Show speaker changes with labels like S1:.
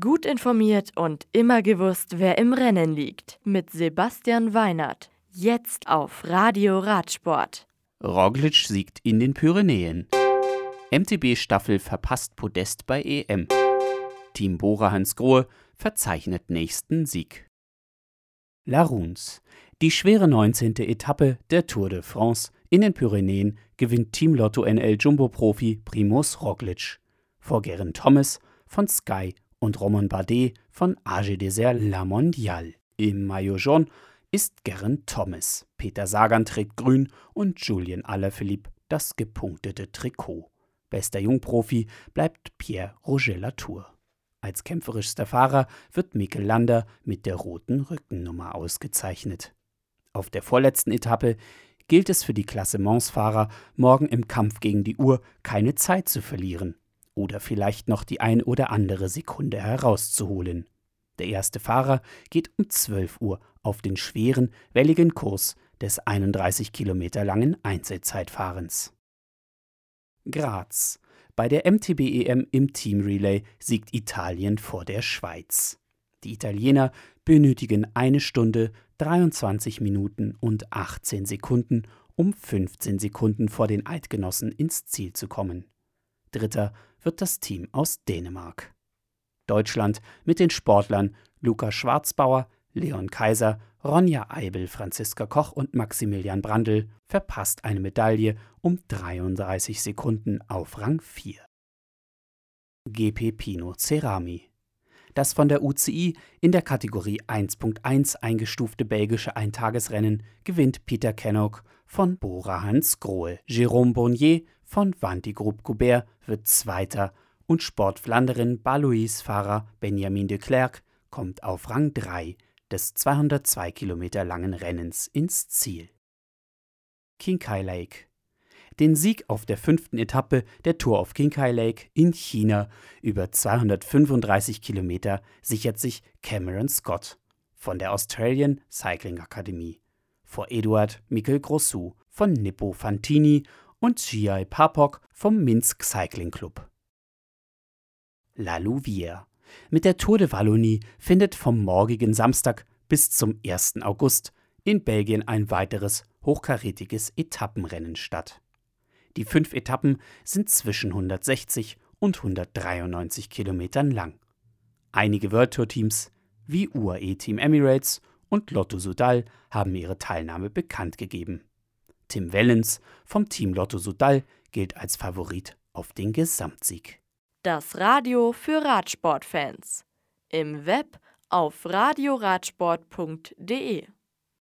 S1: Gut informiert und immer gewusst, wer im Rennen liegt. Mit Sebastian Weinert. Jetzt auf Radio Radsport.
S2: Roglic siegt in den Pyrenäen. MTB-Staffel verpasst Podest bei EM. Team Bora Hans Grohe verzeichnet nächsten Sieg. Laruns. Die schwere 19. Etappe der Tour de France in den Pyrenäen gewinnt Team Lotto NL Jumbo-Profi Primus Roglic vor Geraint Thomas von Sky und Romain Bardet von AG Desert La Mondiale. Im Maillot jaune ist Geraint Thomas. Peter Sagan trägt grün und Julien Alaphilippe das gepunktete Trikot. Bester Jungprofi bleibt Pierre Roger Latour. Als kämpferischster Fahrer wird Mikkel Lander mit der roten Rückennummer ausgezeichnet. Auf der vorletzten Etappe gilt es für die Klassementsfahrer, morgen im Kampf gegen die Uhr keine Zeit zu verlieren oder vielleicht noch die ein oder andere Sekunde herauszuholen. Der erste Fahrer geht um 12 Uhr auf den schweren, welligen Kurs des 31 Kilometer langen Einzelzeitfahrens. Graz. Bei der MTB-EM im Team Relay siegt Italien vor der Schweiz. Die Italiener benötigen eine Stunde, 23 Minuten und 18 Sekunden, um 15 Sekunden vor den Eidgenossen ins Ziel zu kommen. Dritter wird das Team aus Dänemark. Deutschland mit den Sportlern Luca Schwarzbauer, Leon Kaiser, Ronja Eibel, Franziska Koch und Maximilian Brandl verpasst eine Medaille um 33 Sekunden auf Rang 4. GP Pino Cerami das von der UCI in der Kategorie 1.1 eingestufte belgische Eintagesrennen gewinnt Peter Kennock von Bora Hans Grohe. Jérôme Bonnier von Vanti Group Goubert wird Zweiter und Sportflanderin Balois-Fahrer Benjamin de Klerk kommt auf Rang 3 des 202 Kilometer langen Rennens ins Ziel. Kinkai Lake den Sieg auf der fünften Etappe der Tour of Kinkai Lake in China über 235 Kilometer sichert sich Cameron Scott von der Australian Cycling Academy vor Eduard Mikkel Grossu von Nippo Fantini und Giai Papok vom Minsk Cycling Club. La Louvière. Mit der Tour de Wallonie findet vom morgigen Samstag bis zum 1. August in Belgien ein weiteres hochkarätiges Etappenrennen statt. Die fünf Etappen sind zwischen 160 und 193 Kilometern lang. Einige World Tour Teams wie UAE Team Emirates und Lotto Sudal haben ihre Teilnahme bekannt gegeben. Tim Wellens vom Team Lotto Sudal gilt als Favorit auf den Gesamtsieg.
S1: Das Radio für Radsportfans. Im Web auf radioradsport.de